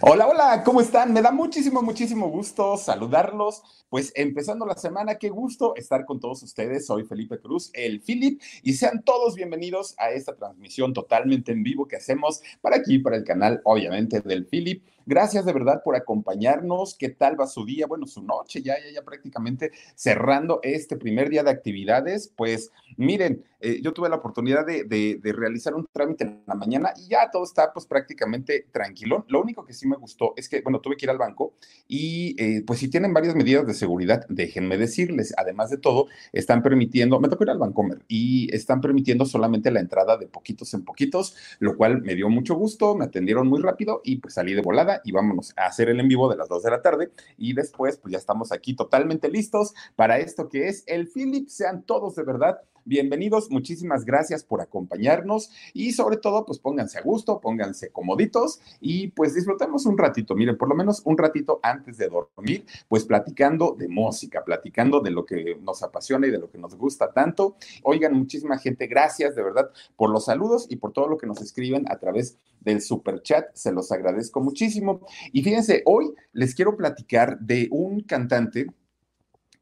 Hola, hola, ¿cómo están? Me da muchísimo, muchísimo gusto saludarlos. Pues empezando la semana, qué gusto estar con todos ustedes. Soy Felipe Cruz, el Philip, y sean todos bienvenidos a esta transmisión totalmente en vivo que hacemos para aquí, para el canal, obviamente, del Philip. Gracias de verdad por acompañarnos. ¿Qué tal va su día? Bueno, su noche, ya, ya, ya prácticamente cerrando este primer día de actividades. Pues miren, eh, yo tuve la oportunidad de, realizar un trámite en la mañana y ya todo está pues prácticamente tranquilo. Lo único que sí me gustó es que, bueno, tuve que ir al banco y eh, pues si tienen varias medidas de seguridad, déjenme decirles, además de todo, están permitiendo, me tocó ir al Bancomer y están permitiendo solamente la entrada de poquitos en poquitos, lo cual me dio mucho gusto, me atendieron muy rápido y pues salí de volada y vámonos a hacer el en vivo de las 2 de la tarde. Y después pues ya estamos aquí totalmente listos para esto que es el Philip, sean todos de verdad Bienvenidos, muchísimas gracias por acompañarnos y sobre todo, pues pónganse a gusto, pónganse comoditos y pues disfrutemos un ratito, miren, por lo menos un ratito antes de dormir, pues platicando de música, platicando de lo que nos apasiona y de lo que nos gusta tanto. Oigan, muchísima gente, gracias de verdad por los saludos y por todo lo que nos escriben a través del super chat, se los agradezco muchísimo. Y fíjense, hoy les quiero platicar de un cantante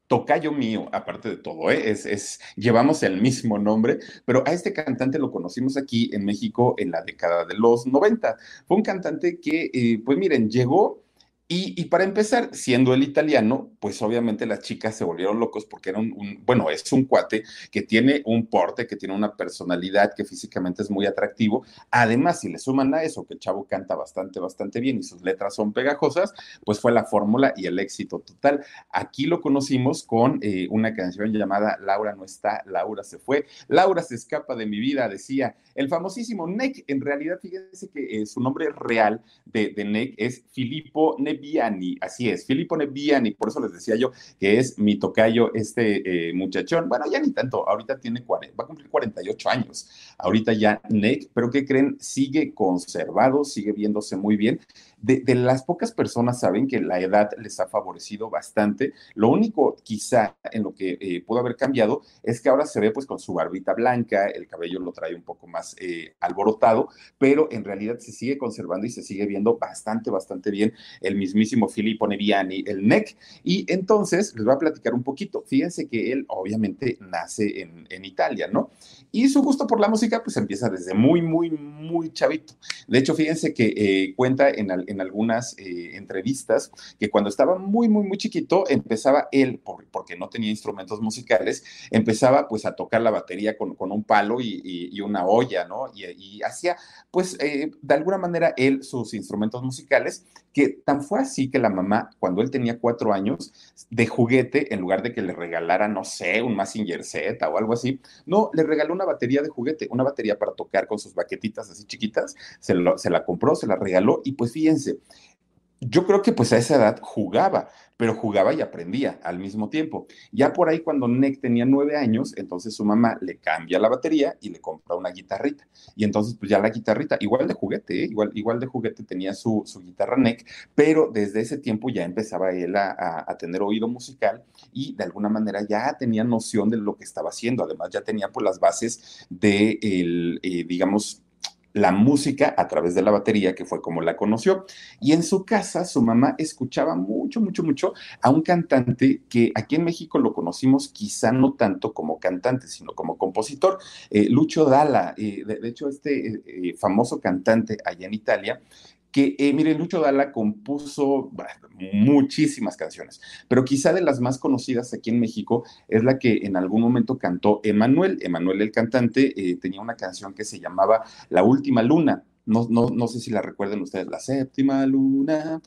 tocayo mío, aparte de todo, ¿eh? es, es, llevamos el mismo nombre, pero a este cantante lo conocimos aquí en México en la década de los 90. Fue un cantante que, eh, pues miren, llegó y, para empezar, siendo el italiano, pues obviamente las chicas se volvieron locos porque era un, bueno, es un cuate que tiene un porte, que tiene una personalidad, que físicamente es muy atractivo. Además, si le suman a eso, que el chavo canta bastante, bastante bien y sus letras son pegajosas, pues fue la fórmula y el éxito total. Aquí lo conocimos con eh, una canción llamada Laura no está, Laura se fue, Laura se escapa de mi vida, decía el famosísimo Neck. En realidad, fíjense que eh, su nombre real de, de Neck es Filippo Neck Nebbiani, así es, Filippo Nebbiani, por eso les decía yo que es mi tocayo este eh, muchachón. Bueno, ya ni tanto, ahorita tiene 40, va a cumplir 48 años, ahorita ya Nick, pero ¿qué creen? Sigue conservado, sigue viéndose muy bien. De, las pocas personas saben que la edad les ha favorecido bastante. Lo único quizá en lo que eh, pudo haber cambiado es que ahora se ve pues con su barbita blanca, el cabello lo trae un poco más eh, alborotado, pero en realidad se sigue conservando y se sigue viendo bastante, bastante bien el mismísimo Filippo Neviani, el NEC. Y entonces les voy a platicar un poquito. Fíjense que él obviamente nace en, en Italia, ¿no? Y su gusto por la música pues empieza desde muy, muy, muy chavito. De hecho, fíjense que eh, cuenta en, en algunas eh, entrevistas que cuando estaba muy, muy, muy chiquito, empezaba él, por, porque no tenía instrumentos musicales, empezaba pues a tocar la batería con, con un palo y, y, y, una olla, ¿no? Y, y hacía pues eh, de alguna manera él sus instrumentos musicales, que tan fue así que la mamá, cuando él tenía cuatro años, de juguete, en lugar de que le regalara, no sé, un Massinger Z o algo así, no, le regaló una batería de juguete, una batería para tocar con sus baquetitas así chiquitas, se, lo, se la compró, se la regaló y pues fíjense, yo creo que pues a esa edad jugaba, pero jugaba y aprendía al mismo tiempo. Ya por ahí cuando Nick tenía nueve años, entonces su mamá le cambia la batería y le compra una guitarrita. Y entonces pues ya la guitarrita, igual de juguete, ¿eh? igual, igual de juguete tenía su, su guitarra Nick, pero desde ese tiempo ya empezaba él a, tener oído musical y de alguna manera ya tenía noción de lo que estaba haciendo. Además ya tenía pues las bases de, el, eh, digamos, la música a través de la batería, que fue como la conoció. Y en su casa, su mamá escuchaba mucho, mucho, mucho a un cantante que aquí en México lo conocimos quizá no tanto como cantante, sino como compositor, eh, Lucho Dalla. Eh, de, hecho, este eh, famoso cantante allá en Italia que, eh, mire, Lucho Dalla compuso muchísimas canciones, pero quizá de las más conocidas aquí en México es la que en algún momento cantó Emanuel. Emanuel, el cantante, eh, tenía una canción que se llamaba La Última Luna. No, no, no sé si la recuerden ustedes, la séptima luna,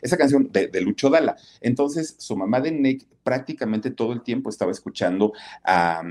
esa canción de, de, Lucho Dala. Entonces, su mamá de Nick prácticamente todo el tiempo estaba escuchando a,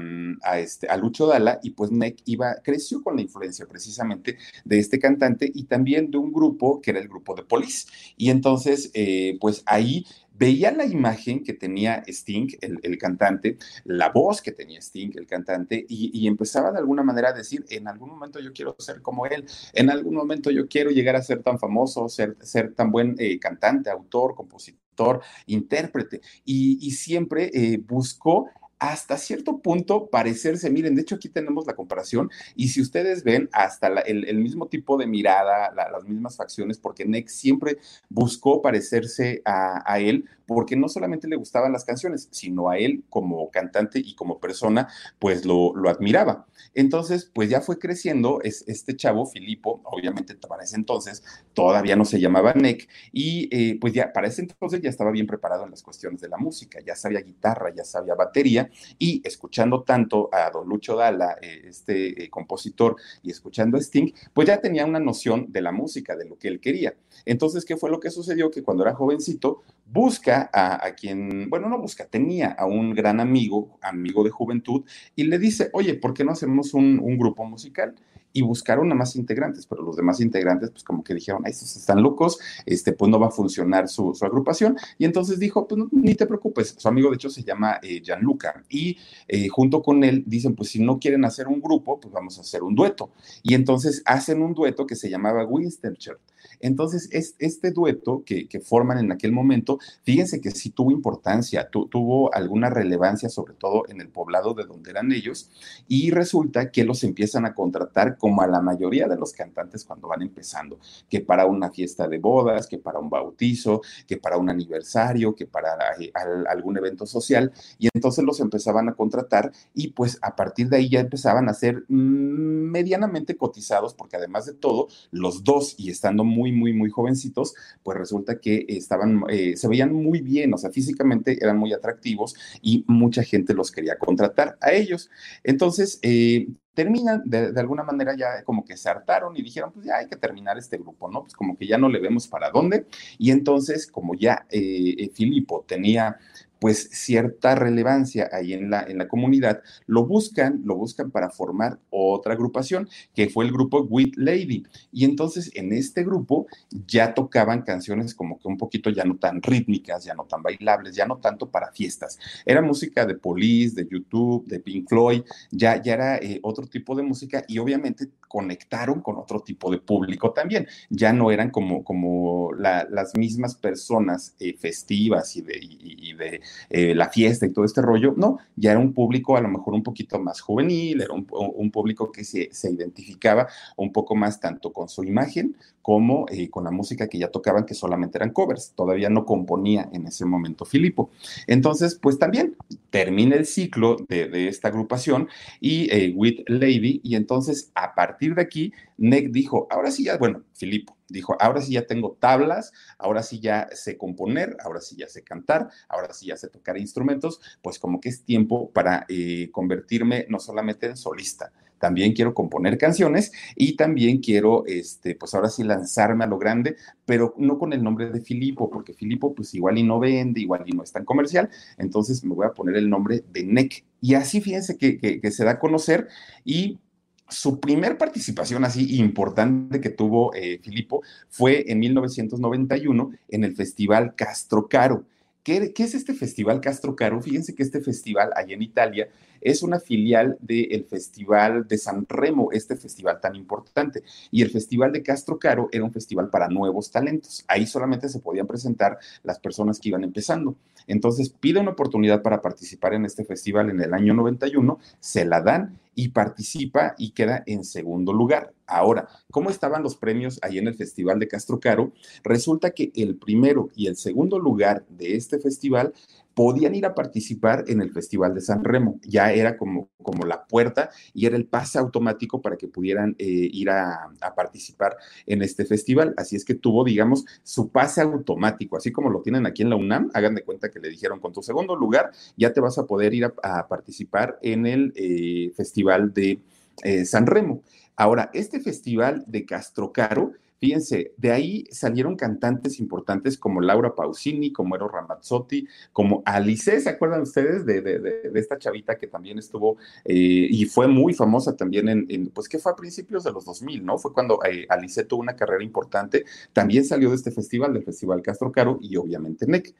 este, a Lucho Dala y pues Nick iba, creció con la influencia precisamente de este cantante y también de un grupo que era el grupo de Police. Y entonces, eh, pues ahí veía la imagen que tenía Sting, el, cantante, la voz que tenía Sting, el cantante, y, empezaba de alguna manera a decir, en algún momento yo quiero ser como él, en algún momento yo quiero llegar a ser tan famoso, ser, ser tan buen eh, cantante, autor, compositor, intérprete, y, siempre eh, buscó hasta cierto punto parecerse, miren, de hecho aquí tenemos la comparación y si ustedes ven hasta el, mismo tipo de mirada, las mismas facciones, porque Nex siempre buscó parecerse a, él, porque no solamente le gustaban las canciones, sino a él como cantante y como persona, pues lo, admiraba. Entonces, pues ya fue creciendo es, este chavo, Filipo, obviamente para ese entonces todavía no se llamaba Neck, y eh, pues ya para ese entonces ya estaba bien preparado en las cuestiones de la música, ya sabía guitarra, ya sabía batería, y escuchando tanto a don Lucho Dalla, eh, este eh, compositor, y escuchando a Sting, pues ya tenía una noción de la música, de lo que él quería. Entonces, ¿qué fue lo que sucedió? Que cuando era jovencito, busca a, quien, bueno, no busca, tenía a un gran amigo, amigo de juventud, y le dice, oye, ¿por qué no hacemos un, un grupo musical? Y buscaron a más integrantes, pero los demás integrantes, pues como que dijeron, estos están locos, este, pues no va a funcionar su, agrupación. Y entonces dijo, pues ni te preocupes, su amigo de hecho se llama eh, Gianluca, y eh, junto con él dicen, pues si no quieren hacer un grupo, pues vamos a hacer un dueto. Y entonces hacen un dueto que se llamaba Winston Church. Entonces, es, este dueto que, forman en aquel momento, fíjense que sí tuvo importancia, tuvo alguna relevancia, sobre todo en el poblado de donde eran ellos, y resulta que los empiezan a contratar como a la mayoría de los cantantes cuando van empezando, que para una fiesta de bodas, que para un bautizo, que para un aniversario, que para eh, algún evento social, y entonces los empezaban a contratar y pues a partir de ahí ya empezaban a ser mm, medianamente cotizados, porque además de todo, los dos, y estando muy, muy, muy jovencitos, pues resulta que estaban, eh, se veían muy bien, o sea, físicamente eran muy atractivos y mucha gente los quería contratar a ellos. Entonces, eh, terminan, de, alguna manera ya como que se hartaron y dijeron, pues ya hay que terminar este grupo, ¿no? Pues como que ya no le vemos para dónde. Y entonces, como ya eh, Filipo tenía pues cierta relevancia ahí en la, en la comunidad, lo buscan, lo buscan para formar otra agrupación, que fue el grupo With Lady. Y entonces en este grupo ya tocaban canciones como que un poquito ya no tan rítmicas, ya no tan bailables, ya no tanto para fiestas. Era música de Police, de YouTube, de Pink Floyd, ya, ya era eh, otro tipo de música y obviamente conectaron con otro tipo de público también. Ya no eran como, como las mismas personas eh, festivas y de, de eh, la fiesta y todo este rollo, no, ya era un público a lo mejor un poquito más juvenil, era un, público que se, identificaba un poco más tanto con su imagen como eh, con la música que ya tocaban, que solamente eran covers, todavía no componía en ese momento Filipo. Entonces, pues también termina el ciclo de, esta agrupación y With Lady, y entonces a partir de aquí, Nick dijo, ahora sí ya, bueno, Filipo, dijo, ahora sí ya tengo tablas, ahora sí ya sé componer, ahora sí ya sé cantar, ahora sí ya sé tocar instrumentos, pues como que es tiempo para eh, convertirme no solamente en solista, también quiero componer canciones y también quiero, este, pues ahora sí lanzarme a lo grande, pero no con el nombre de Filipo, porque Filipo pues igual y no vende, igual y no es tan comercial, entonces me voy a poner el nombre de NEC. Y así fíjense que, que se da a conocer y su primer participación así importante que tuvo eh, Filipo fue en 1991 en el Festival Castro Caro. ¿Qué, ¿Qué, es este Festival Castro Caro? Fíjense que este festival allá en Italia es una filial del Festival de San Remo, este festival tan importante. Y el Festival de Castro Caro era un festival para nuevos talentos. Ahí solamente se podían presentar las personas que iban empezando. Entonces pide una oportunidad para participar en este festival en el año 91, se la dan y participa y queda en segundo lugar. Ahora, ¿cómo estaban los premios ahí en el Festival de Castro Caro? Resulta que el primero y el segundo lugar de este festival podían ir a participar en el Festival de San Remo. Ya era como, como la puerta y era el pase automático para que pudieran eh, ir a, participar en este festival. Así es que tuvo, digamos, su pase automático, así como lo tienen aquí en la UNAM. Hagan de cuenta que le dijeron, con tu segundo lugar ya te vas a poder ir a, participar en el eh, Festival de eh, San Remo. Ahora, este festival de Castrocaro Fíjense, de ahí salieron cantantes importantes como Laura Pausini, como Eros Ramazzotti, como Alice, ¿se acuerdan ustedes de, esta chavita que también estuvo eh, y fue muy famosa también en, pues que fue a principios de los 2000, ¿no? Fue cuando eh, Alice tuvo una carrera importante, también salió de este festival, del Festival Castro Caro y obviamente NEC.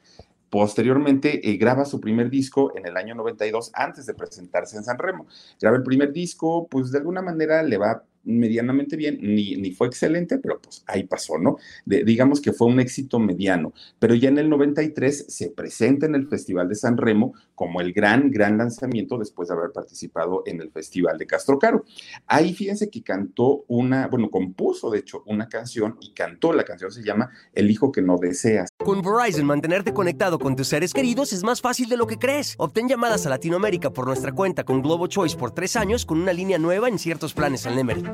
Posteriormente eh, graba su primer disco en el año 92 antes de presentarse en San Remo. Graba el primer disco, pues de alguna manera le va medianamente bien, ni, ni fue excelente, pero pues ahí pasó, ¿no? digamos que fue un éxito mediano, pero ya en el 93 se presenta en el Festival de San Remo como el gran, gran lanzamiento después de haber participado en el Festival de Castro Caro. Ahí fíjense que cantó una, bueno, compuso de hecho una canción y cantó, la canción se llama El hijo que no deseas. Con Verizon, mantenerte conectado con tus seres queridos es más fácil de lo que crees. Obtén llamadas a Latinoamérica por nuestra cuenta con Globo Choice por tres años con una línea nueva en ciertos planes al Nemer.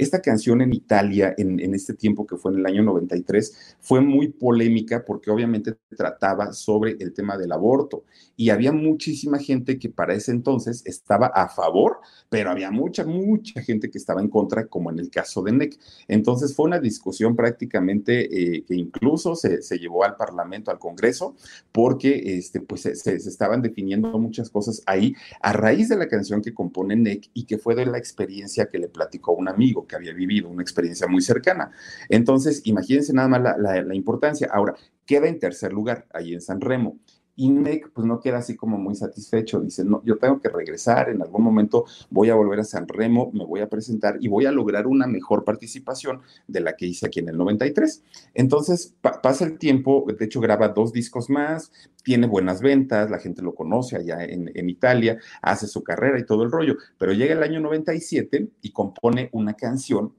Esta canción en Italia, en, este tiempo que fue en el año 93, fue muy polémica porque obviamente trataba sobre el tema del aborto y había muchísima gente que para ese entonces estaba a favor, pero había mucha, mucha gente que estaba en contra, como en el caso de NEC. Entonces fue una discusión prácticamente eh, que incluso se, llevó al Parlamento, al Congreso, porque este, pues, se, se, estaban definiendo muchas cosas ahí a raíz de la canción que compone NEC y que fue de la experiencia que le platicó un amigo que había vivido, una experiencia muy cercana. Entonces, imagínense nada más la, importancia. Ahora, queda en tercer lugar, ahí en San Remo. INEC pues no queda así como muy satisfecho, dice, no, yo tengo que regresar, en algún momento voy a volver a San Remo, me voy a presentar y voy a lograr una mejor participación de la que hice aquí en el 93. Entonces pasa el tiempo, de hecho graba dos discos más, tiene buenas ventas, la gente lo conoce allá en, en Italia, hace su carrera y todo el rollo, pero llega el año 97 y compone una canción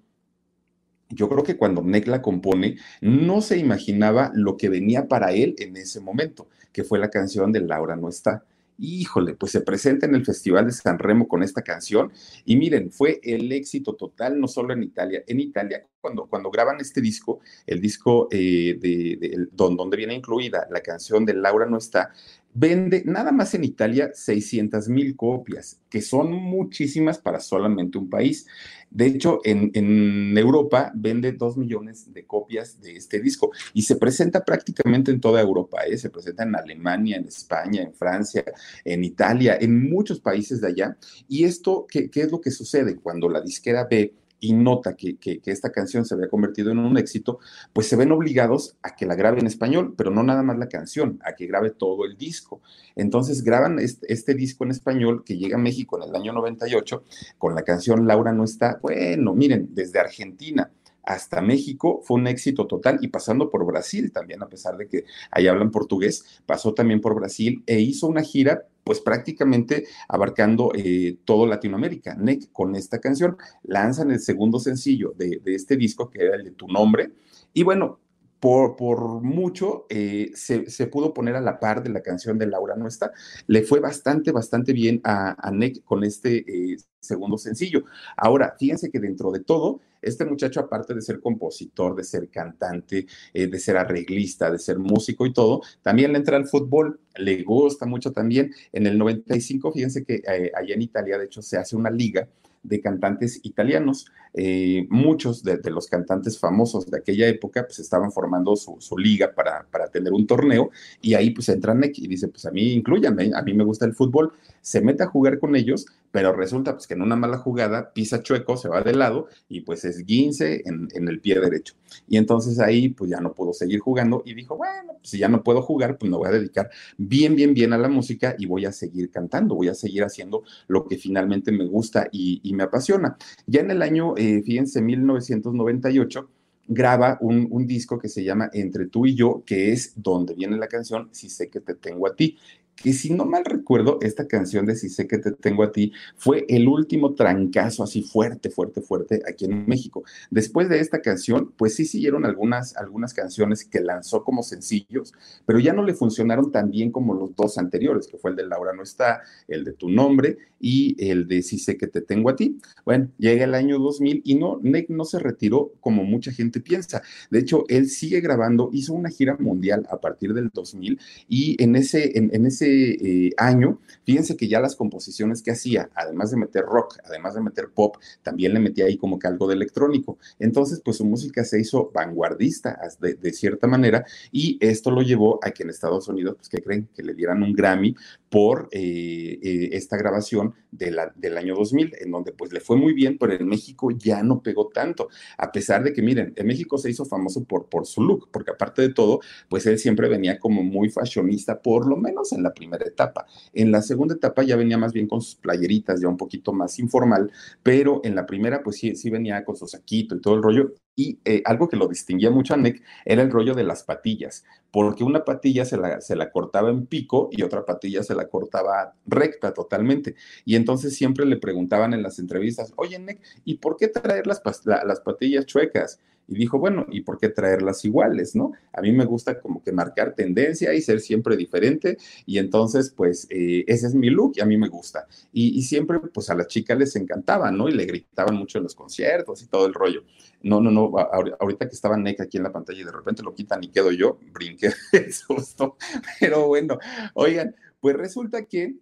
yo creo que cuando Nick la compone, no se imaginaba lo que venía para él en ese momento, que fue la canción de Laura no está. Híjole, pues se presenta en el Festival de San Remo con esta canción y miren, fue el éxito total, no solo en Italia. En Italia, cuando, cuando graban este disco, el disco eh, de, donde viene incluida la canción de Laura no está, vende nada más en Italia 600 mil copias, que son muchísimas para solamente un país. De hecho, en, Europa vende dos millones de copias de este disco y se presenta prácticamente en toda Europa. ¿eh? Se presenta en Alemania, en España, en Francia, en Italia, en muchos países de allá. ¿Y esto qué, qué es lo que sucede? Cuando la disquera ve y nota que, esta canción se había convertido en un éxito, pues se ven obligados a que la grabe en español, pero no nada más la canción, a que grabe todo el disco. Entonces graban este, este, disco en español que llega a México en el año 98 con la canción Laura no está, bueno, miren, desde Argentina hasta México fue un éxito total y pasando por Brasil también, a pesar de que ahí hablan portugués, pasó también por Brasil e hizo una gira pues prácticamente abarcando eh, todo Latinoamérica. NEC con esta canción lanzan el segundo sencillo de, este disco, que era el de Tu Nombre, y bueno, por, por, mucho eh, se, pudo poner a la par de la canción de Laura Nuestra. Le fue bastante, bastante bien a, a Nick con este eh, segundo sencillo. Ahora, fíjense que dentro de todo, este muchacho, aparte de ser compositor, de ser cantante, eh, de ser arreglista, de ser músico y todo, también le entra al fútbol, le gusta mucho también. En el 95, fíjense que allá en Italia, de hecho, se hace una liga de cantantes italianos. Eh, muchos de, los cantantes famosos de aquella época pues estaban formando su, liga para, para, tener un torneo y ahí pues entra Nick y dice pues a mí incluyanme, a mí me gusta el fútbol, se mete a jugar con ellos, pero resulta pues que en una mala jugada pisa chueco, se va de lado y pues es guince en, en, el pie derecho. Y entonces ahí pues ya no pudo seguir jugando y dijo, bueno, pues si ya no puedo jugar, pues me voy a dedicar bien, bien, bien a la música y voy a seguir cantando, voy a seguir haciendo lo que finalmente me gusta y, me apasiona. Ya en el año, eh, fíjense, 1998, graba un, disco que se llama Entre tú y yo, que es donde viene la canción Si sé que te tengo a ti que si no mal recuerdo, esta canción de Si sé que te tengo a ti fue el último trancazo así fuerte, fuerte, fuerte aquí en México. Después de esta canción, pues sí siguieron algunas, algunas canciones que lanzó como sencillos, pero ya no le funcionaron tan bien como los dos anteriores, que fue el de Laura no está, el de Tu nombre y el de Si sé que te tengo a ti. Bueno, llega el año 2000 y no, Nick no se retiró como mucha gente piensa. De hecho, él sigue grabando, hizo una gira mundial a partir del 2000 y en ese, en, ese eh, año, fíjense que ya las composiciones que hacía, además de meter rock, además de meter pop, también le metía ahí como que algo de electrónico. Entonces, pues su música se hizo vanguardista de, cierta manera y esto lo llevó a que en Estados Unidos, pues que creen que le dieran un Grammy por eh, eh, esta grabación de la, del año 2000, en donde pues le fue muy bien, pero en México ya no pegó tanto, a pesar de que, miren, en México se hizo famoso por, por su look, porque aparte de todo, pues él siempre venía como muy fashionista, por lo menos en la primera etapa. En la segunda etapa ya venía más bien con sus playeritas, ya un poquito más informal, pero en la primera pues sí, sí venía con su saquito y todo el rollo, y eh, algo que lo distinguía mucho a Nick era el rollo de las patillas, porque una patilla se la, se la cortaba en pico y otra patilla se la cortaba recta totalmente. Y entonces siempre le preguntaban en las entrevistas, oye Nick, ¿y por qué traer las, las patillas chuecas? Y dijo, bueno, ¿y por qué traerlas iguales, no? A mí me gusta como que marcar tendencia y ser siempre diferente y entonces, pues, eh, ese es mi look y a mí me gusta. Y, siempre, pues, a las chicas les encantaba, ¿no? Y le gritaban mucho en los conciertos y todo el rollo. No, no, no, ahorita que estaba Nick aquí en la pantalla y de repente lo quitan y quedo yo, brinqué de susto. Pero bueno, oigan, pues resulta que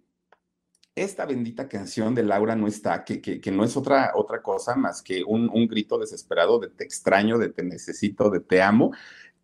esta bendita canción de Laura no está, que, que, no es otra, otra cosa más que un, un, grito desesperado de te extraño, de te necesito, de te amo.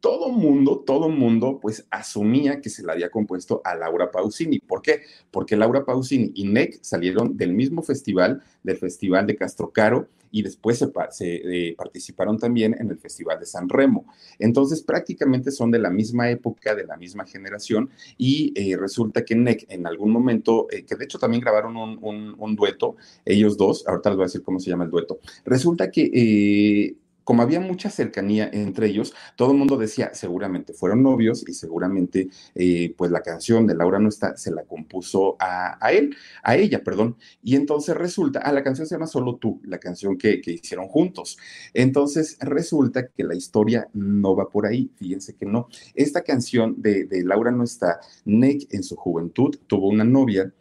Todo mundo, todo mundo, pues asumía que se la había compuesto a Laura Pausini. ¿Por qué? Porque Laura Pausini y Nick salieron del mismo festival, del Festival de Castrocaro, y después se, eh, participaron también en el Festival de San Remo. Entonces, prácticamente son de la misma época, de la misma generación, y eh, resulta que NEC en algún momento, eh, que de hecho también grabaron un, un, dueto, ellos dos, ahorita les voy a decir cómo se llama el dueto, resulta que como había mucha cercanía entre ellos, todo el mundo decía, seguramente fueron novios y seguramente eh, pues la canción de Laura no se la compuso a, él, a ella, perdón. Y entonces resulta, ah, la canción se llama Solo tú, la canción que, hicieron juntos. Entonces resulta que la historia no va por ahí, fíjense que no. Esta canción de, de Laura no está, Nick en su juventud tuvo una novia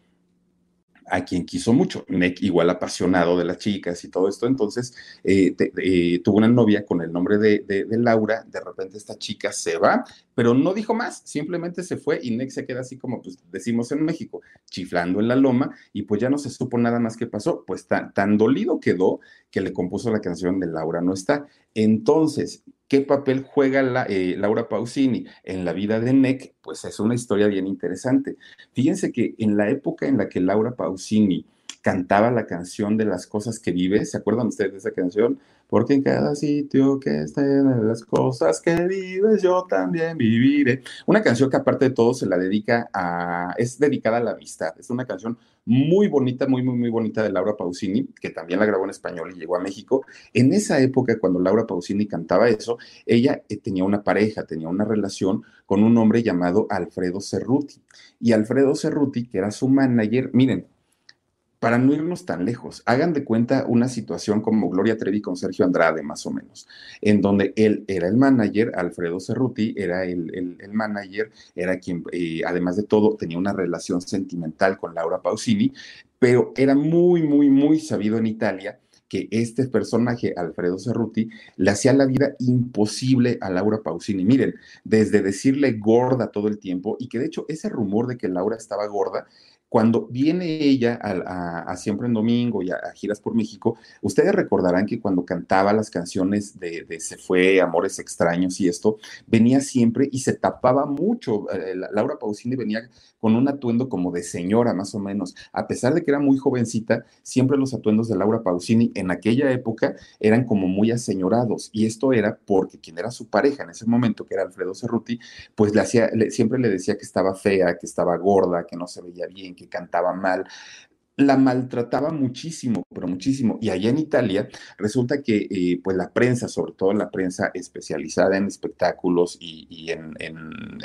a quien quiso mucho. Nick, igual apasionado de las chicas y todo esto, entonces eh, eh, tuvo una novia con el nombre de, Laura, de repente esta chica se va, pero no dijo más, simplemente se fue y Nick se queda así como pues, decimos en México, chiflando en la loma y pues ya no se supo nada más que pasó, pues tan, tan dolido quedó que le compuso la canción de Laura no está. Entonces, ¿Qué papel juega la, eh, Laura Pausini en la vida de Nick? Pues es una historia bien interesante. Fíjense que en la época en la que Laura Pausini cantaba la canción de las cosas que vive, ¿se acuerdan ustedes de esa canción? porque en cada sitio que estén las cosas que vives, yo también viviré. Una canción que aparte de todo se la dedica a, es dedicada a la amistad. Es una canción muy bonita, muy, muy, muy bonita de Laura Pausini, que también la grabó en español y llegó a México. En esa época, cuando Laura Pausini cantaba eso, ella eh, tenía una pareja, tenía una relación con un hombre llamado Alfredo Cerruti. Y Alfredo Cerruti, que era su manager, miren, para no irnos tan lejos, hagan de cuenta una situación como Gloria Trevi con Sergio Andrade, más o menos, en donde él era el manager, Alfredo Cerruti era el, el, manager, era quien, eh, además de todo, tenía una relación sentimental con Laura Pausini, pero era muy, muy, muy sabido en Italia que este personaje, Alfredo Cerruti, le hacía la vida imposible a Laura Pausini. Miren, desde decirle gorda todo el tiempo, y que de hecho ese rumor de que Laura estaba gorda cuando viene ella a, Siempre en Domingo y a, giras por México, ustedes recordarán que cuando cantaba las canciones de, Se fue, Amores extraños y esto, venía siempre y se tapaba mucho. Eh, Laura Pausini venía con un atuendo como de señora, más o menos. A pesar de que era muy jovencita, siempre los atuendos de Laura Pausini en aquella época eran como muy aseñorados. Y esto era porque quien era su pareja en ese momento, que era Alfredo Cerruti, pues le hacía, siempre le decía que estaba fea, que estaba gorda, que no se veía bien, que cantaba mal. La maltrataba muchísimo, pero muchísimo. Y allá en Italia resulta que eh, pues la prensa, sobre todo la prensa especializada en espectáculos y, en,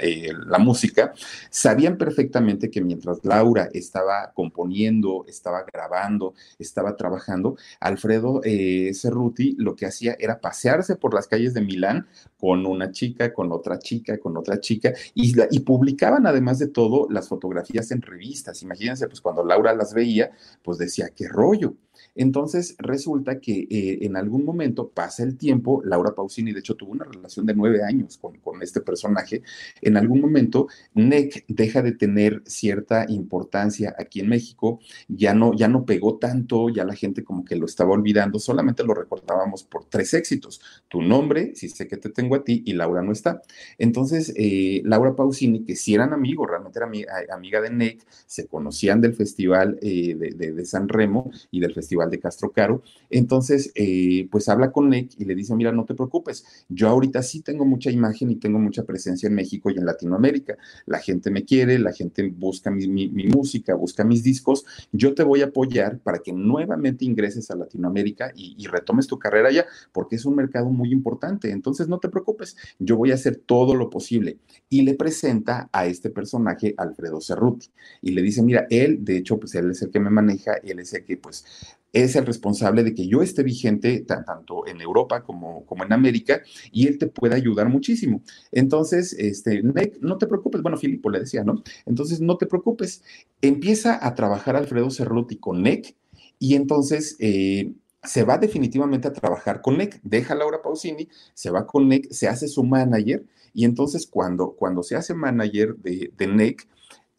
eh, la música, sabían perfectamente que mientras Laura estaba componiendo, estaba grabando, estaba trabajando, Alfredo eh, Cerruti lo que hacía era pasearse por las calles de Milán con una chica, con otra chica, con otra chica, y, y publicaban además de todo las fotografías en revistas. Imagínense, pues cuando Laura las veía, pues decía, qué rollo. Entonces resulta que eh, en algún momento pasa el tiempo, Laura Pausini de hecho tuvo una relación de nueve años con, con este personaje, en algún momento NEC deja de tener cierta importancia aquí en México, ya no, ya no pegó tanto, ya la gente como que lo estaba olvidando, solamente lo recordábamos por tres éxitos, tu nombre, si sé que te tengo a ti y Laura no está. Entonces eh, Laura Pausini, que si eran amigos, realmente era amiga, de NEC, se conocían del festival eh, de San Remo y del festival de Castro Caro. Entonces, eh, pues habla con Nick y le dice, mira, no te preocupes, yo ahorita sí tengo mucha imagen y tengo mucha presencia en México y en Latinoamérica. La gente me quiere, la gente busca mi, música, busca mis discos. Yo te voy a apoyar para que nuevamente ingreses a Latinoamérica y, y retomes tu carrera allá, porque es un mercado muy importante. Entonces, no te preocupes, yo voy a hacer todo lo posible. Y le presenta a este personaje, Alfredo Cerruti, y le dice, mira, él, de hecho, pues él es el que me maneja, él es el que, pues, es el responsable de que yo esté vigente tanto en Europa como, como en América y él te puede ayudar muchísimo. Entonces, este, no te preocupes, bueno, Filipo le decía, ¿no? Entonces, no te preocupes, empieza a trabajar Alfredo Cerruti con NEC y entonces eh, se va definitivamente a trabajar con NEC, deja a Laura Pausini, se va con NEC, se hace su manager y entonces cuando, cuando se hace manager de, de NEC,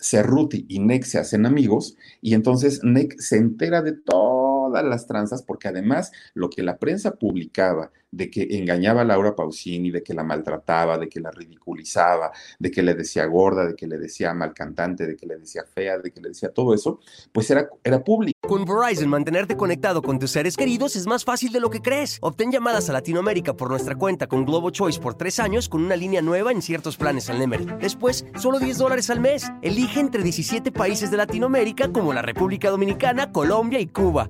Cerruti y NEC se hacen amigos y entonces NEC se entera de todas las tranzas porque además lo que la prensa publicaba de que engañaba a Laura Pausini, de que la maltrataba, de que la ridiculizaba, de que le decía gorda, de que le decía mal cantante, de que le decía fea, de que le decía todo eso, pues era, era público. Con Verizon, mantenerte conectado con tus seres queridos es más fácil de lo que crees. Obtén llamadas a Latinoamérica por nuestra cuenta con Globo Choice por tres años con una línea nueva en ciertos planes al Nemery. Después, solo 10 dólares al mes. Elige entre 17 países de Latinoamérica como la República Dominicana, Colombia y Cuba.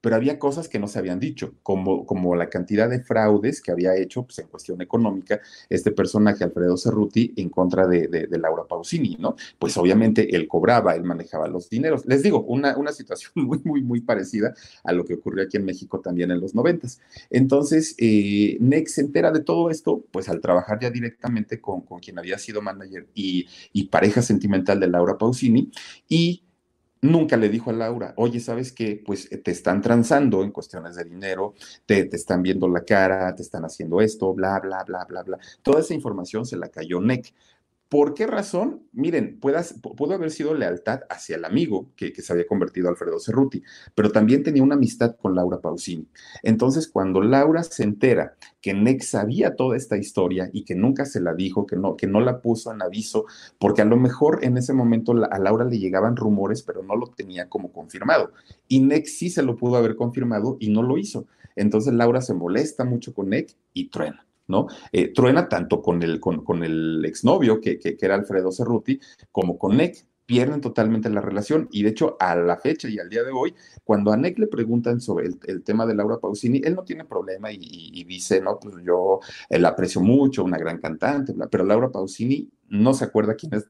pero había cosas que no se habían dicho, como, como la cantidad de fraudes que había hecho pues, en cuestión económica este personaje, Alfredo Cerruti, en contra de, Laura Pausini, ¿no? Pues obviamente él cobraba, él manejaba los dineros. Les digo, una, una situación muy, muy, muy parecida a lo que ocurrió aquí en México también en los noventas. Entonces, eh, Nex se entera de todo esto, pues al trabajar ya directamente con, con quien había sido manager y, y pareja sentimental de Laura Pausini, y nunca le dijo a Laura, oye, ¿sabes qué? Pues eh, te están transando en cuestiones de dinero, te, te, están viendo la cara, te están haciendo esto, bla, bla, bla, bla, bla. Toda esa información se la cayó NEC. ¿Por qué razón? Miren, pudo haber sido lealtad hacia el amigo que, se había convertido Alfredo Cerruti, pero también tenía una amistad con Laura Pausini. Entonces, cuando Laura se entera que Nex sabía toda esta historia y que nunca se la dijo, que no, que no la puso en aviso, porque a lo mejor en ese momento a Laura le llegaban rumores, pero no lo tenía como confirmado. Y Nex sí se lo pudo haber confirmado y no lo hizo. Entonces Laura se molesta mucho con Nex y truena. ¿No? Eh, truena tanto con el, con, con el exnovio, que, que, era Alfredo Cerruti, como con Nick, pierden totalmente la relación. Y de hecho, a la fecha y al día de hoy, cuando a Nick le preguntan sobre el, tema de Laura Pausini, él no tiene problema y, dice, no, pues yo la aprecio mucho, una gran cantante, pero Laura Pausini no se acuerda quién es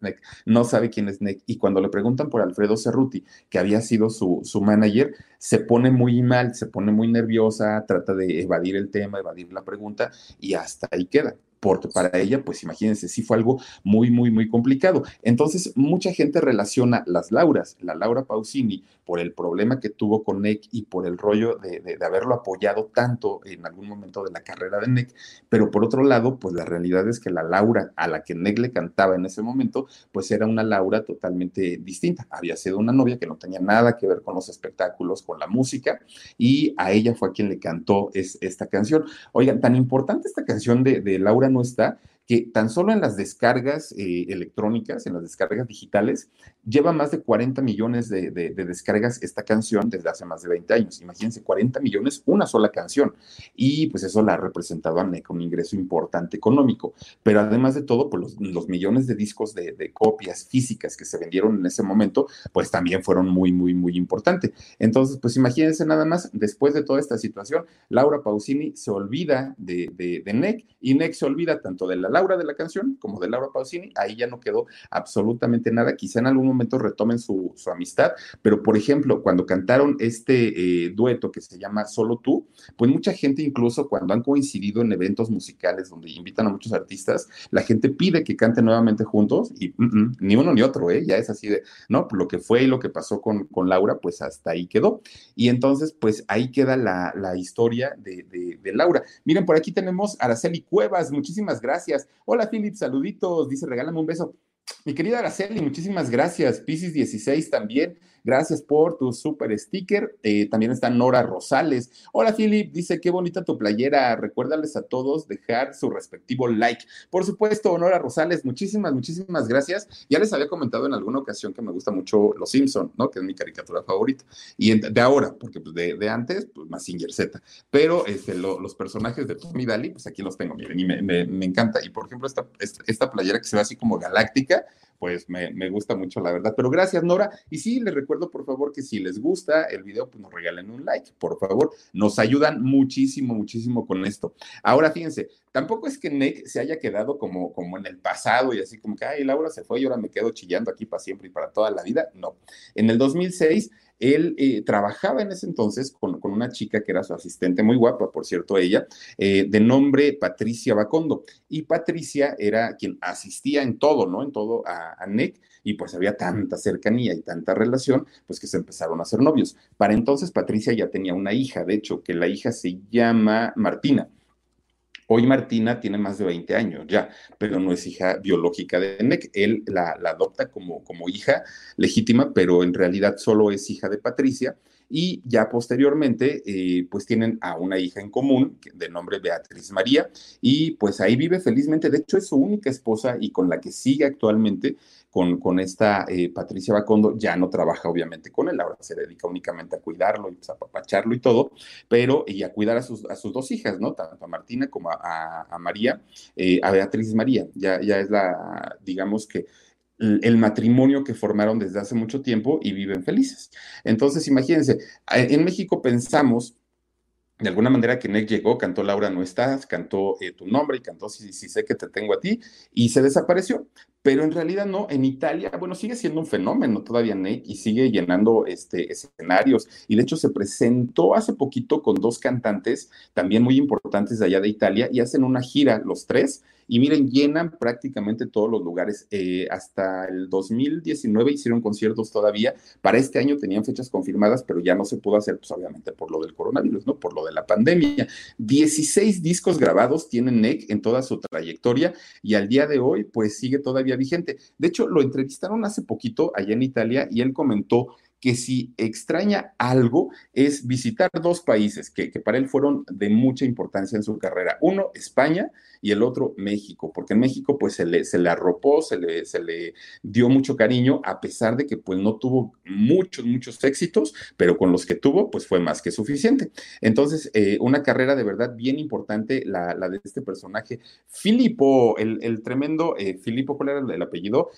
no sabe quién es. Y cuando le preguntan por Alfredo Cerruti, que había sido su, su manager, se pone muy mal, se pone muy nerviosa, trata de evadir el tema, evadir la pregunta y hasta ahí queda porque para ella, pues imagínense, sí fue algo muy, muy, muy complicado. Entonces, mucha gente relaciona las Lauras, la Laura Pausini, por el problema que tuvo con Nick y por el rollo de, de, haberlo apoyado tanto en algún momento de la carrera de Nick, pero por otro lado, pues la realidad es que la Laura a la que Nick le cantaba en ese momento, pues era una Laura totalmente distinta. Había sido una novia que no tenía nada que ver con los espectáculos, con la música, y a ella fue a quien le cantó es, esta canción. Oigan, tan importante esta canción de, de Laura no está, que tan solo en las descargas eh, electrónicas, en las descargas digitales, lleva más de 40 millones de, descargas esta canción desde hace más de 20 años. Imagínense, 40 millones, una sola canción. Y pues eso la ha representado a NEC un ingreso importante económico. Pero además de todo, pues los, millones de discos de, copias físicas que se vendieron en ese momento, pues también fueron muy, muy, muy importantes. Entonces, pues imagínense nada más, después de toda esta situación, Laura Pausini se olvida de, de, NEC y NEC se olvida tanto de la Laura de la canción como de Laura Pausini. Ahí ya no quedó absolutamente nada. Quizá en algún momento retomen su, amistad, pero por ejemplo, cuando cantaron este eh, dueto que se llama Solo tú, pues mucha gente incluso cuando han coincidido en eventos musicales donde invitan a muchos artistas, la gente pide que canten nuevamente juntos y ni uno ni otro, ¿eh? Ya es así de, no, lo que fue y lo que pasó con, Laura, pues hasta ahí quedó. Y entonces, pues ahí queda la, la historia de, de, Laura. Miren, por aquí tenemos a Araceli Cuevas, muchísimas gracias. Hola, Philip, saluditos, dice, regálame un beso. Mi querida Araceli, muchísimas gracias. Pisces 16 también. Gracias por tu super sticker. Eh, también está Nora Rosales. Hola, Philip. Dice, qué bonita tu playera. Recuérdales a todos dejar su respectivo like. Por supuesto, Nora Rosales, muchísimas, muchísimas gracias. Ya les había comentado en alguna ocasión que me gusta mucho Los Simpson, ¿no? Que es mi caricatura favorita. Y de ahora, porque pues de, antes, pues Massinger Z. Pero este, los personajes de Tommy Daly, pues aquí los tengo, miren, y me, encanta. Y por ejemplo, esta, esta playera que se ve así como galáctica, pues me, me, gusta mucho, la verdad. Pero gracias, Nora. Y sí, les recuerdo, por favor, que si les gusta el video, pues nos regalen un like, por favor. Nos ayudan muchísimo, muchísimo con esto. Ahora, fíjense, tampoco es que Nick se haya quedado como, como en el pasado y así como que, ay, Laura se fue y ahora me quedo chillando aquí para siempre y para toda la vida. No. En el 2006 él eh, trabajaba en ese entonces con, una chica que era su asistente, muy guapa, por cierto, ella, eh, de nombre Patricia Bacondo. Y Patricia era quien asistía en todo, ¿no? En todo a, a Nick y pues había tanta cercanía y tanta relación, pues que se empezaron a hacer novios. Para entonces Patricia ya tenía una hija, de hecho, que la hija se llama Martina. Hoy Martina tiene más de 20 años ya, pero no es hija biológica de Nick. Él la, adopta como, como hija legítima, pero en realidad solo es hija de Patricia. Y ya posteriormente, eh, pues tienen a una hija en común de nombre Beatriz María, y pues ahí vive felizmente. De hecho, es su única esposa y con la que sigue actualmente con, con esta eh, Patricia Bacondo, ya no trabaja obviamente con él, ahora se dedica únicamente a cuidarlo y pues, a papacharlo y todo, pero y a cuidar a sus, a sus dos hijas, ¿no? Tanto a Martina como a, a María, eh, a Beatriz María, ya, ya es la, digamos que el matrimonio que formaron desde hace mucho tiempo y viven felices. Entonces, imagínense, en México pensamos de alguna manera que Nick llegó, cantó Laura no estás, cantó eh, tu nombre y cantó si, sé que te tengo a ti y se desapareció. Pero en realidad no, en Italia, bueno, sigue siendo un fenómeno todavía Nick y sigue llenando este, escenarios. Y de hecho se presentó hace poquito con dos cantantes también muy importantes de allá de Italia y hacen una gira los tres y miren, llenan prácticamente todos los lugares. Eh, hasta el 2019 hicieron conciertos todavía. Para este año tenían fechas confirmadas, pero ya no se pudo hacer, pues obviamente por lo del coronavirus, ¿no? Por lo de la pandemia. 16 discos grabados tienen NEC en toda su trayectoria y al día de hoy, pues sigue todavía vigente. De hecho, lo entrevistaron hace poquito allá en Italia y él comentó que si extraña algo es visitar dos países que, que, para él fueron de mucha importancia en su carrera. Uno, España y el otro, México, porque en México pues se le, se le arropó, se le, se le dio mucho cariño, a pesar de que pues no tuvo muchos, muchos éxitos, pero con los que tuvo pues fue más que suficiente. Entonces, eh, una carrera de verdad bien importante, la, la de este personaje, Filippo, el, el tremendo, eh, Filippo, ¿cuál era el, apellido?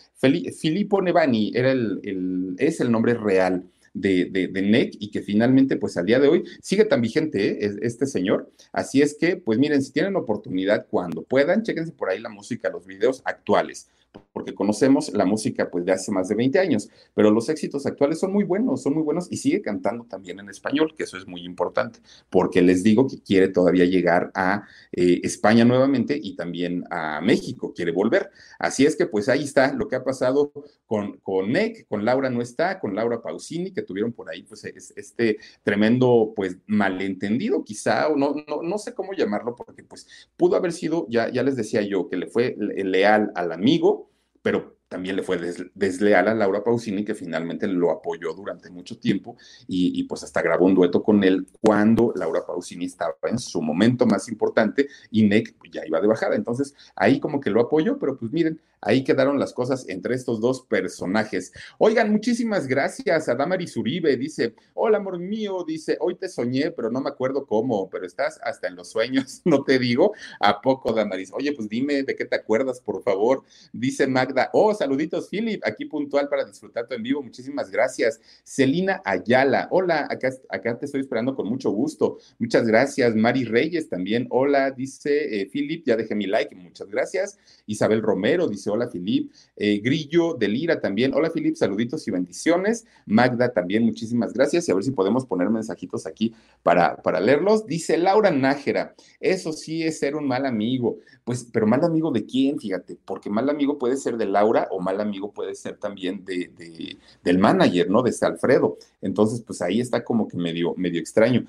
Filippo Nevani, era el, el, es el nombre real de, de, NEC y que finalmente, pues al día de hoy, sigue tan vigente ¿eh? este señor. Así es que, pues miren, si tienen oportunidad, cuando puedan, chéquense por ahí la música, los videos actuales porque conocemos la música pues de hace más de 20 años, pero los éxitos actuales son muy buenos, son muy buenos y sigue cantando también en español, que eso es muy importante, porque les digo que quiere todavía llegar a eh, España nuevamente y también a México, quiere volver. Así es que pues ahí está lo que ha pasado con, con NEC, con Laura no está, con Laura Pausini, que tuvieron por ahí pues este tremendo pues malentendido quizá, o no, no, no sé cómo llamarlo, porque pues pudo haber sido, ya, ya les decía yo, que le fue leal al amigo, pero también le fue desleal a Laura Pausini, que finalmente lo apoyó durante mucho tiempo y, pues hasta grabó un dueto con él cuando Laura Pausini estaba en su momento más importante y Nick ya iba de bajada. Entonces ahí como que lo apoyó, pero pues miren, ahí quedaron las cosas entre estos dos personajes. Oigan, muchísimas gracias a Damaris Uribe, dice, hola amor mío, dice, hoy te soñé, pero no me acuerdo cómo, pero estás hasta en los sueños, no te digo, ¿a poco Damaris? Oye, pues dime de qué te acuerdas, por favor. Dice Magda, oh, saluditos, Philip, aquí puntual para disfrutar tu en vivo, muchísimas gracias. Celina Ayala, hola, acá, acá te estoy esperando con mucho gusto, muchas gracias. Mari Reyes también, hola, dice eh, Philip, ya dejé mi like, muchas gracias. Isabel Romero dice, hola Filip. Eh, Grillo de Lira también, hola Filip, saluditos y bendiciones. Magda también, muchísimas gracias. Y a ver si podemos poner mensajitos aquí para, para leerlos. Dice Laura Nájera, eso sí es ser un mal amigo. Pues, pero mal amigo de quién, fíjate, porque mal amigo puede ser de Laura o mal amigo puede ser también de, de del manager, ¿no? De ese Alfredo. Entonces, pues ahí está como que medio, medio extraño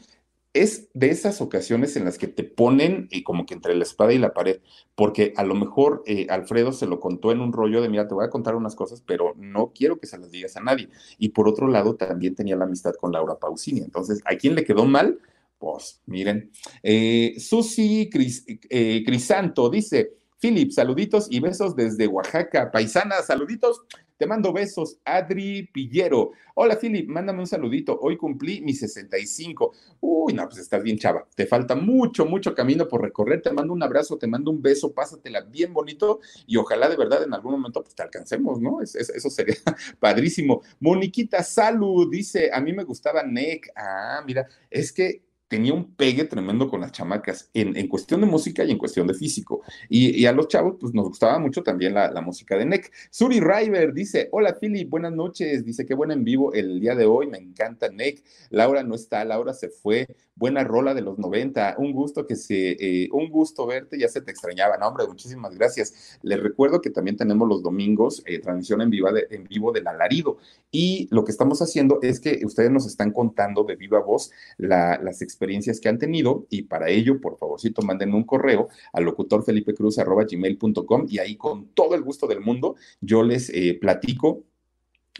es de esas ocasiones en las que te ponen eh, como que entre la espada y la pared, porque a lo mejor eh, Alfredo se lo contó en un rollo de, mira, te voy a contar unas cosas, pero no quiero que se las digas a nadie. Y por otro lado, también tenía la amistad con Laura Pausini. Entonces, ¿a quién le quedó mal? Pues miren, eh, Susi Crisanto dice, Philip, saluditos y besos desde Oaxaca. Paisana, saluditos. Te mando besos, Adri Pillero. Hola, Philip, mándame un saludito. Hoy cumplí mis 65. Uy, no, pues estás bien, chava. Te falta mucho, mucho camino por recorrer. Te mando un abrazo, te mando un beso, pásatela bien bonito y ojalá de verdad en algún momento pues te alcancemos, ¿no? eso sería padrísimo. Moniquita Salud dice, a mí me gustaba Nick. Ah, mira, es que tenía un pegue tremendo con las chamacas en, en, cuestión de música y en cuestión de físico. Y, a los chavos, pues nos gustaba mucho también la, música de Nick. Suri River dice: Hola, Philip, buenas noches. Dice: Qué buena en vivo el día de hoy, me encanta Nick. Laura no está, Laura se fue. Buena rola de los 90. Un gusto que se, eh, un gusto verte, ya se te extrañaba. No, hombre, muchísimas gracias. Les recuerdo que también tenemos los domingos eh, transmisión en, viva de, en vivo del alarido. Y lo que estamos haciendo es que ustedes nos están contando de viva voz la, las experiencias experiencias que han tenido y para ello, por favorcito, manden un correo al locutorfelipecruz.gmail.com y ahí con todo el gusto del mundo yo les eh, platico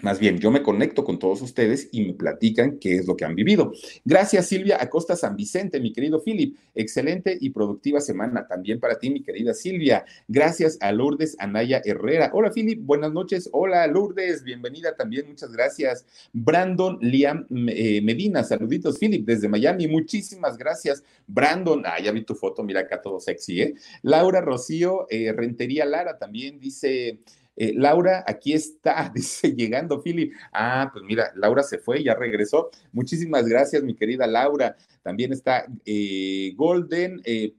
más bien, yo me conecto con todos ustedes y me platican qué es lo que han vivido. Gracias, Silvia Acosta San Vicente, mi querido Philip. Excelente y productiva semana también para ti, mi querida Silvia. Gracias a Lourdes Anaya Herrera. Hola, Philip. Buenas noches. Hola, Lourdes. Bienvenida también. Muchas gracias. Brandon Liam eh, Medina. Saluditos, Philip, desde Miami. Muchísimas gracias. Brandon. Ah, ya vi tu foto. Mira acá todo sexy, ¿eh? Laura Rocío eh, Rentería Lara también dice. Eh, Laura, aquí está, dice, llegando Philip. Ah, pues mira, Laura se fue, ya regresó. Muchísimas gracias, mi querida Laura. También está eh, Golden eh,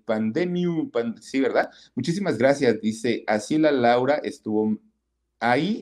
sí, ¿verdad? Muchísimas gracias, dice, así la Laura estuvo ahí.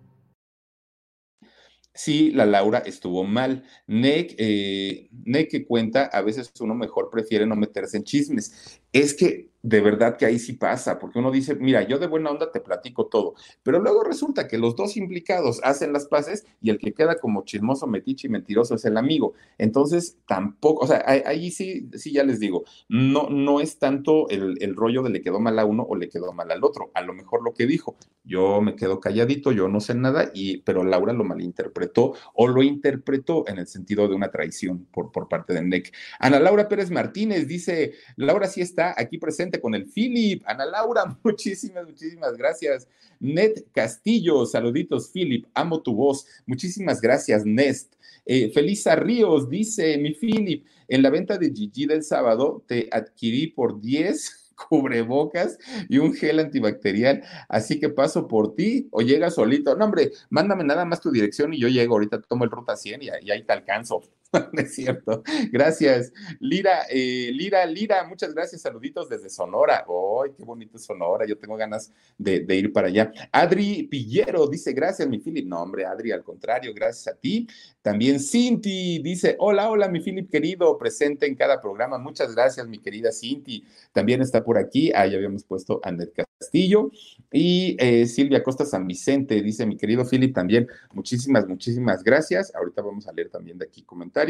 Sí, la Laura estuvo mal. Nick, eh, que cuenta, a veces uno mejor prefiere no meterse en chismes. Es que de verdad que ahí sí pasa, porque uno dice, mira, yo de buena onda te platico todo, pero luego resulta que los dos implicados hacen las paces y el que queda como chismoso, metiche y mentiroso es el amigo. Entonces, tampoco, o sea, ahí sí, sí ya les digo, no, no es tanto el, rollo de le quedó mal a uno o le quedó mal al otro, a lo mejor lo que dijo, yo me quedo calladito, yo no sé nada, y, pero Laura lo malinterpretó o lo interpretó en el sentido de una traición por, por parte de NEC. Ana Laura Pérez Martínez dice, Laura sí está aquí presente con el Philip. Ana Laura, muchísimas, muchísimas gracias. Ned Castillo, saluditos, Philip, amo tu voz. Muchísimas gracias, Nest. Eh, Felisa Ríos dice, mi Philip, en la venta de Gigi del sábado te adquirí por 10 cubrebocas y un gel antibacterial. Así que paso por ti o llega solito. No, hombre, mándame nada más tu dirección y yo llego ahorita, tomo el ruta 100 y, y ahí te alcanzo. es cierto. Gracias. Lira, eh, Lira, Lira, muchas gracias. Saluditos desde Sonora. ¡Ay, qué bonito es Sonora! Yo tengo ganas de, ir para allá. Adri Pillero dice, gracias, mi Philip. No, hombre, Adri, al contrario, gracias a ti. También Cinti dice, hola, hola, mi Philip querido, presente en cada programa. Muchas gracias, mi querida Cinti. También está por aquí. Ahí habíamos puesto a Castillo. Y eh, Silvia Costa San Vicente dice, mi querido Philip, también muchísimas, muchísimas gracias. Ahorita vamos a leer también de aquí comentarios.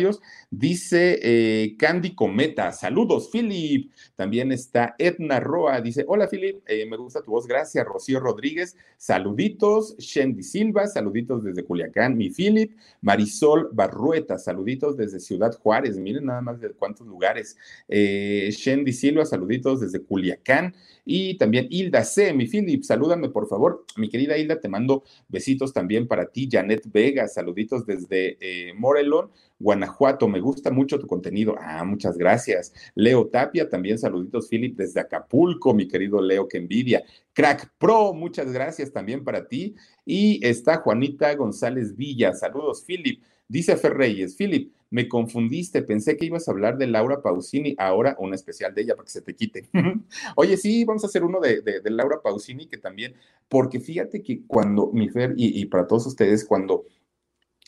Dice eh, Candy Cometa, saludos, Philip. También está Edna Roa, dice, hola, Philip, eh, me gusta tu voz, gracias. Rocío Rodríguez, saluditos. Shendy Silva, saluditos desde Culiacán, mi Philip. Marisol Barrueta, saluditos desde Ciudad Juárez, miren nada más de cuántos lugares. Eh, Shendy Silva, saluditos desde Culiacán. Y también Hilda C, mi Philip, salúdame por favor. Mi querida Hilda, te mando besitos también para ti. Janet Vega, saluditos desde eh, Morelón. Guanajuato, me gusta mucho tu contenido. Ah, muchas gracias. Leo Tapia, también saluditos, Philip, desde Acapulco, mi querido Leo, que envidia. Crack Pro, muchas gracias también para ti. Y está Juanita González Villa, saludos, Philip. Dice Ferreyes, Philip, me confundiste, pensé que ibas a hablar de Laura Pausini, ahora un especial de ella para que se te quite. Oye, sí, vamos a hacer uno de, Laura Pausini, que también, porque fíjate que cuando mi Fer, y, para todos ustedes, cuando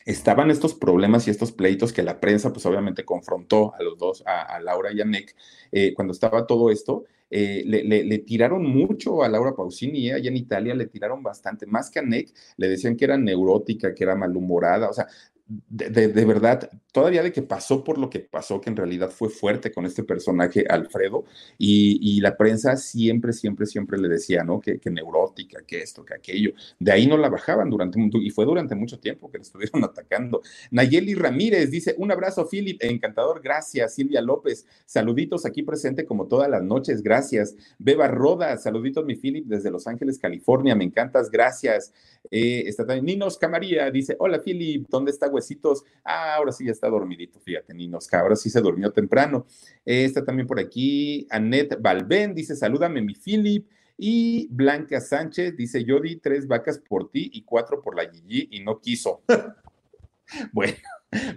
estaban estos problemas y estos pleitos que la prensa, pues obviamente confrontó a los dos, a, Laura y a Nick, eh, cuando estaba todo esto, eh, le, tiraron mucho a Laura Pausini, ¿eh? allá en Italia le tiraron bastante, más que a Nick, le decían que era neurótica, que era malhumorada, o sea, de, verdad, todavía de que pasó por lo que pasó, que en realidad fue fuerte con este personaje, Alfredo, y, la prensa siempre, siempre, siempre le decía, ¿no? Que, neurótica, que esto, que aquello. De ahí no la bajaban durante, y fue durante mucho tiempo que le estuvieron atacando. Nayeli Ramírez dice, un abrazo, Philip, encantador, gracias. Silvia López, saluditos aquí presente como todas las noches, gracias. Beba Roda, saluditos, mi Philip, desde Los Ángeles, California, me encantas, gracias. Eh, está también Ninos Camaría, dice, hola, Philip, ¿dónde está huesitos. Ah, ahora sí ya está dormidito, fíjate, Ninosca, ahora sí se durmió temprano. está también por aquí Annette Balbén, dice, salúdame mi Philip. Y Blanca Sánchez dice, yo di tres vacas por ti y cuatro por la Gigi y no quiso. bueno,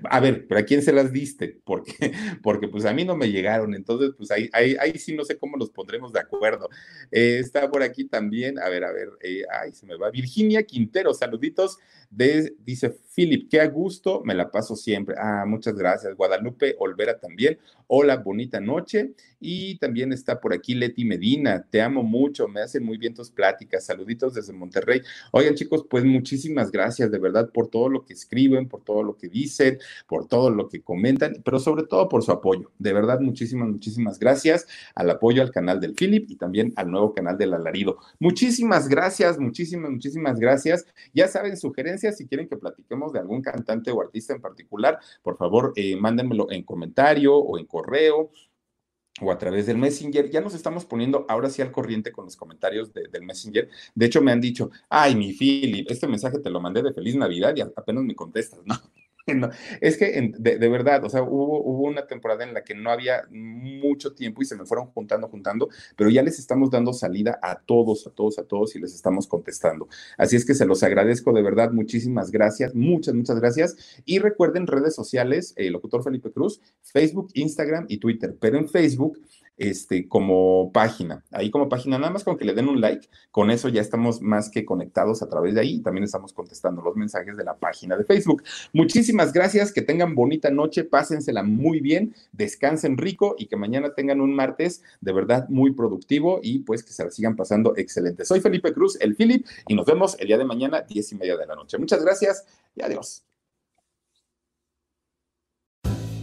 a ver, ¿pero a quién se las diste? Porque, porque pues a mí no me llegaron, entonces pues ahí, ahí, ahí sí no sé cómo los pondremos de acuerdo. Eh, está por aquí también, a ver, a ver, eh, ay, se me va. Virginia Quintero, saluditos, de, dice Philip, qué a gusto, me la paso siempre. Ah, muchas gracias. Guadalupe Olvera también, hola, bonita noche. Y también está por aquí Leti Medina, te amo mucho, me hacen muy bien tus pláticas, saluditos desde Monterrey. Oigan chicos, pues muchísimas gracias de verdad por todo lo que escriben, por todo lo que dicen por todo lo que comentan, pero sobre todo por su apoyo. De verdad, muchísimas, muchísimas gracias al apoyo al canal del Philip y también al nuevo canal del Alarido. Muchísimas gracias, muchísimas, muchísimas gracias. Ya saben, sugerencias, si quieren que platiquemos de algún cantante o artista en particular, por favor, eh, mándenmelo en comentario o en correo o a través del Messenger. Ya nos estamos poniendo ahora sí al corriente con los comentarios del Messenger. De hecho, me han dicho, ay, mi Philip, este mensaje te lo mandé de feliz Navidad y apenas me contestas, ¿no? Es que de, verdad, o sea, hubo, una temporada en la que no había mucho tiempo y se me fueron juntando, juntando, pero ya les estamos dando salida a todos, a todos, a todos y les estamos contestando. Así es que se los agradezco de verdad, muchísimas gracias, muchas, muchas gracias. Y recuerden redes sociales, el locutor Felipe Cruz, Facebook, Instagram y Twitter, pero en Facebook este, como página. Ahí como página, nada más con que le den un like, con eso ya estamos más que conectados a través de ahí. También estamos contestando los mensajes de la página de Facebook. Muchísimas gracias, que tengan bonita noche, pásensela muy bien, descansen rico y que mañana tengan un martes de verdad muy productivo y pues que se la sigan pasando excelente. Soy Felipe Cruz, el Philip, y nos vemos el día de mañana, diez y media de la noche. Muchas gracias y adiós.